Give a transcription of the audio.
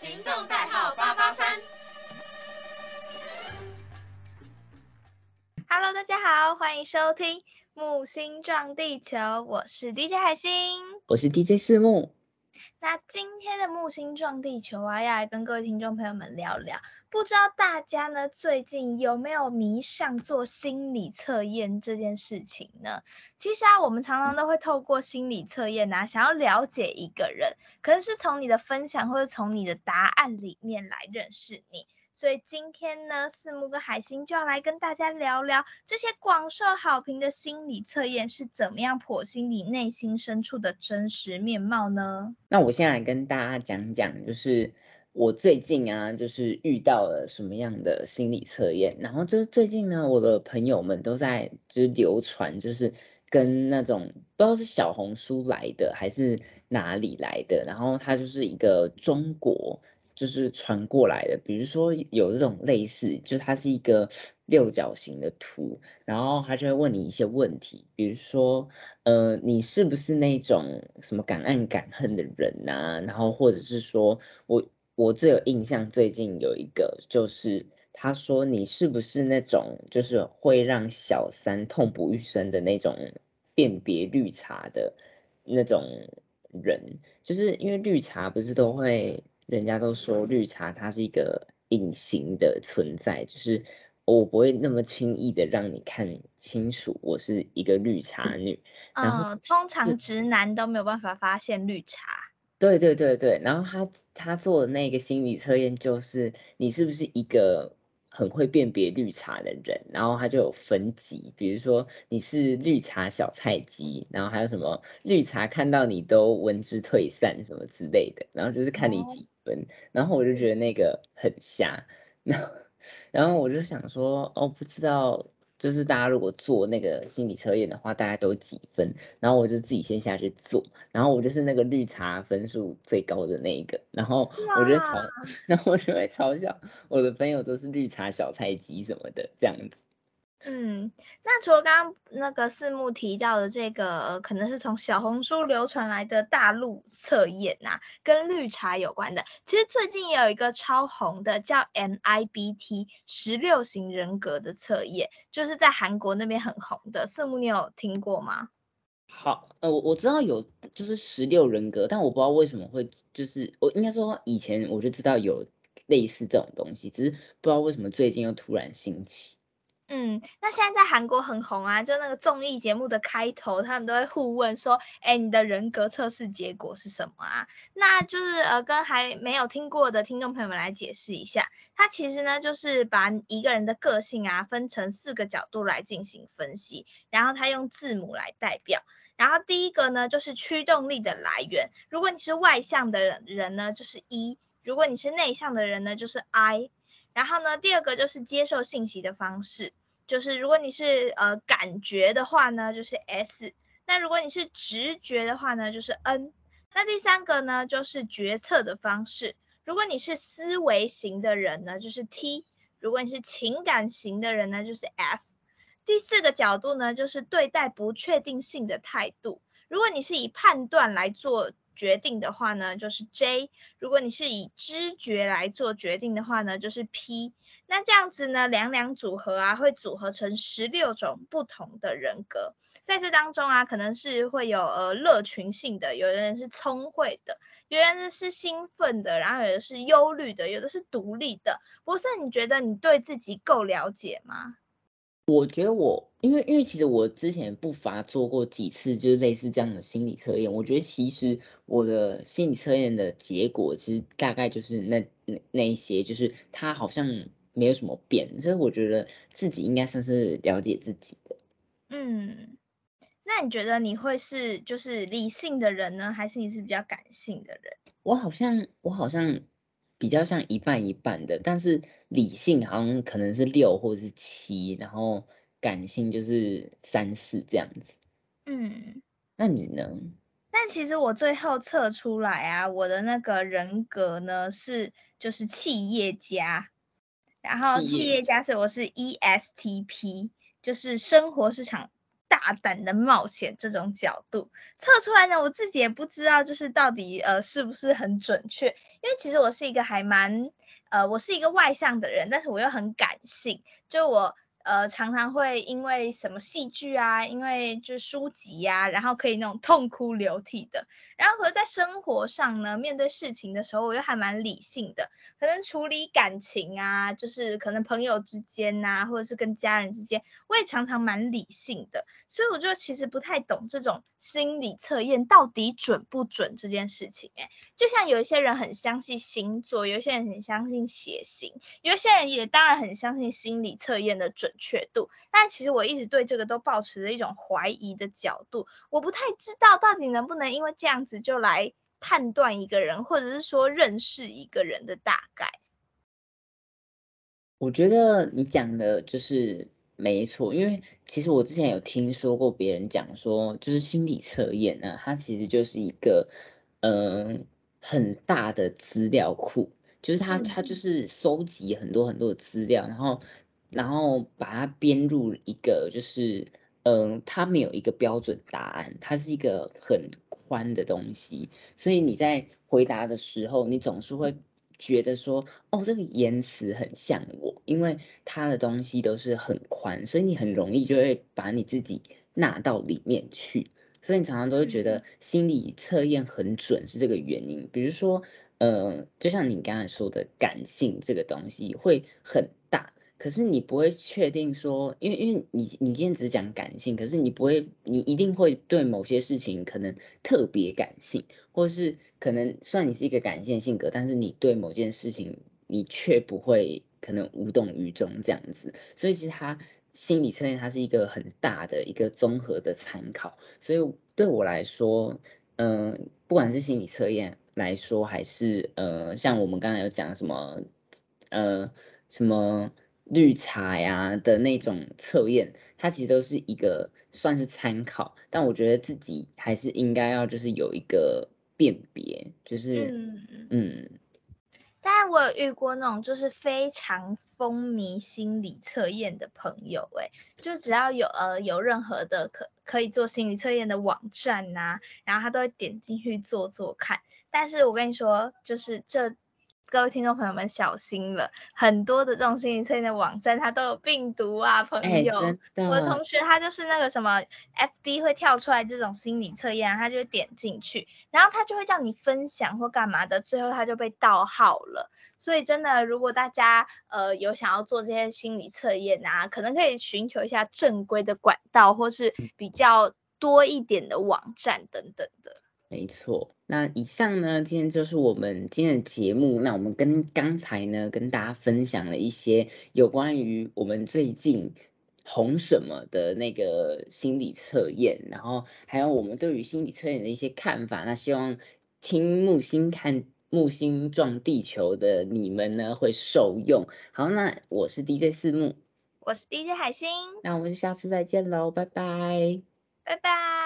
行动代号八八三。Hello，大家好，欢迎收听木星撞地球，我是 DJ 海星，我是 DJ 四木。那今天的木星撞地球啊，要来跟各位听众朋友们聊聊。不知道大家呢最近有没有迷上做心理测验这件事情呢？其实啊，我们常常都会透过心理测验啊，想要了解一个人，可能是从你的分享或者从你的答案里面来认识你。所以今天呢，四木跟海星就要来跟大家聊聊这些广受好评的心理测验是怎么样剖析你内心深处的真实面貌呢？那我现在来跟大家讲讲，就是我最近啊，就是遇到了什么样的心理测验。然后就是最近呢，我的朋友们都在就是流传，就是跟那种不知道是小红书来的还是哪里来的，然后它就是一个中国。就是传过来的，比如说有这种类似，就它是一个六角形的图，然后他就会问你一些问题，比如说，呃，你是不是那种什么敢爱敢恨的人呐？然后或者是说我我最有印象，最近有一个就是他说你是不是那种就是会让小三痛不欲生的那种辨别绿茶的那种人，就是因为绿茶不是都会。人家都说绿茶它是一个隐形的存在，就是我不会那么轻易的让你看清楚我是一个绿茶女。然后通常直男都没有办法发现绿茶。对对对对，然后他他做的那个心理测验就是你是不是一个。很会辨别绿茶的人，然后他就有分级，比如说你是绿茶小菜鸡，然后还有什么绿茶看到你都闻之退散什么之类的，然后就是看你几分，然后我就觉得那个很瞎，然后然后我就想说，哦，不知道。就是大家如果做那个心理测验的话，大家都几分？然后我就自己先下去做，然后我就是那个绿茶分数最高的那一个，然后我觉得嘲，然后我就会嘲笑我的朋友都是绿茶小菜鸡什么的这样子。嗯，那除了刚刚那个四木提到的这个，可能是从小红书流传来的大陆测验呐，跟绿茶有关的，其实最近也有一个超红的叫 MIBT 十六型人格的测验，就是在韩国那边很红的。四木，你有听过吗？好，呃，我我知道有就是十六人格，但我不知道为什么会就是我应该说以前我就知道有类似这种东西，只是不知道为什么最近又突然兴起。嗯，那现在在韩国很红啊，就那个综艺节目的开头，他们都会互问说：“哎，你的人格测试结果是什么啊？”那就是呃，跟还没有听过的听众朋友们来解释一下，它其实呢就是把一个人的个性啊分成四个角度来进行分析，然后它用字母来代表。然后第一个呢就是驱动力的来源，如果你是外向的人人呢就是一，如果你是内向的人呢就是 I。然后呢，第二个就是接受信息的方式。就是如果你是呃感觉的话呢，就是 S；那如果你是直觉的话呢，就是 N。那第三个呢，就是决策的方式。如果你是思维型的人呢，就是 T；如果你是情感型的人呢，就是 F。第四个角度呢，就是对待不确定性的态度。如果你是以判断来做。决定的话呢，就是 J；如果你是以知觉来做决定的话呢，就是 P。那这样子呢，两两组合啊，会组合成十六种不同的人格。在这当中啊，可能是会有呃乐群性的，有的人是聪慧的，有的人是兴奋的，然后有的是忧虑的，有的是独立的。博士，你觉得你对自己够了解吗？我觉得我，因为因为其实我之前不乏做过几次，就是类似这样的心理测验。我觉得其实我的心理测验的结果，其实大概就是那那那一些，就是他好像没有什么变，所以我觉得自己应该算是了解自己的。嗯，那你觉得你会是就是理性的人呢，还是你是比较感性的人？我好像我好像。比较像一半一半的，但是理性好像可能是六或者是七，然后感性就是三四这样子。嗯，那你呢？但其实我最后测出来啊，我的那个人格呢是就是企业家，然后企业家是我是 ESTP，就是生活市场大胆的冒险这种角度测出来呢，我自己也不知道就是到底呃是不是很准确，因为其实我是一个还蛮呃我是一个外向的人，但是我又很感性，就我。呃，常常会因为什么戏剧啊，因为就是书籍呀，然后可以那种痛哭流涕的。然后和在生活上呢，面对事情的时候，我又还蛮理性的，可能处理感情啊，就是可能朋友之间呐，或者是跟家人之间，我也常常蛮理性的。所以我就其实不太懂这种心理测验到底准不准这件事情。哎，就像有一些人很相信星座，有一些人很相信血型，有一些人也当然很相信心理测验的准确度。但其实我一直对这个都保持着一种怀疑的角度，我不太知道到底能不能因为这样子。就来判断一个人，或者是说认识一个人的大概。我觉得你讲的就是没错，因为其实我之前有听说过别人讲说，就是心理测验呢，它其实就是一个嗯很大的资料库，就是它它就是收集很多很多的资料，然后然后把它编入一个就是嗯，它没有一个标准答案，它是一个很。宽的东西，所以你在回答的时候，你总是会觉得说，哦，这个言辞很像我，因为他的东西都是很宽，所以你很容易就会把你自己纳到里面去，所以你常常都会觉得心理测验很准是这个原因。比如说，呃，就像你刚才说的，感性这个东西会很大。可是你不会确定说，因为因为你你今天只讲感性，可是你不会，你一定会对某些事情可能特别感性，或是可能虽然你是一个感性性格，但是你对某件事情你却不会可能无动于衷这样子。所以其实它心理测验它是一个很大的一个综合的参考。所以对我来说，嗯，不管是心理测验来说，还是呃像我们刚才有讲什么，呃什么。绿茶呀的那种测验，它其实都是一个算是参考，但我觉得自己还是应该要就是有一个辨别，就是嗯嗯。但我有遇过那种就是非常风靡心理测验的朋友，哎，就只要有呃有任何的可可以做心理测验的网站呐，然后他都会点进去做做看。但是我跟你说，就是这。各位听众朋友们，小心了！很多的这种心理测验的网站，它都有病毒啊，朋友。我的同学他就是那个什么，FB 会跳出来这种心理测验，他就点进去，然后他就会叫你分享或干嘛的，最后他就被盗号了。所以真的，如果大家呃有想要做这些心理测验啊，可能可以寻求一下正规的管道，或是比较多一点的网站等等的。没错，那以上呢，今天就是我们今天的节目。那我们跟刚才呢，跟大家分享了一些有关于我们最近红什么的那个心理测验，然后还有我们对于心理测验的一些看法。那希望听木星看木星撞地球的你们呢会受用。好，那我是 DJ 四木，我是 DJ 海星，那我们就下次再见喽，拜拜，拜拜。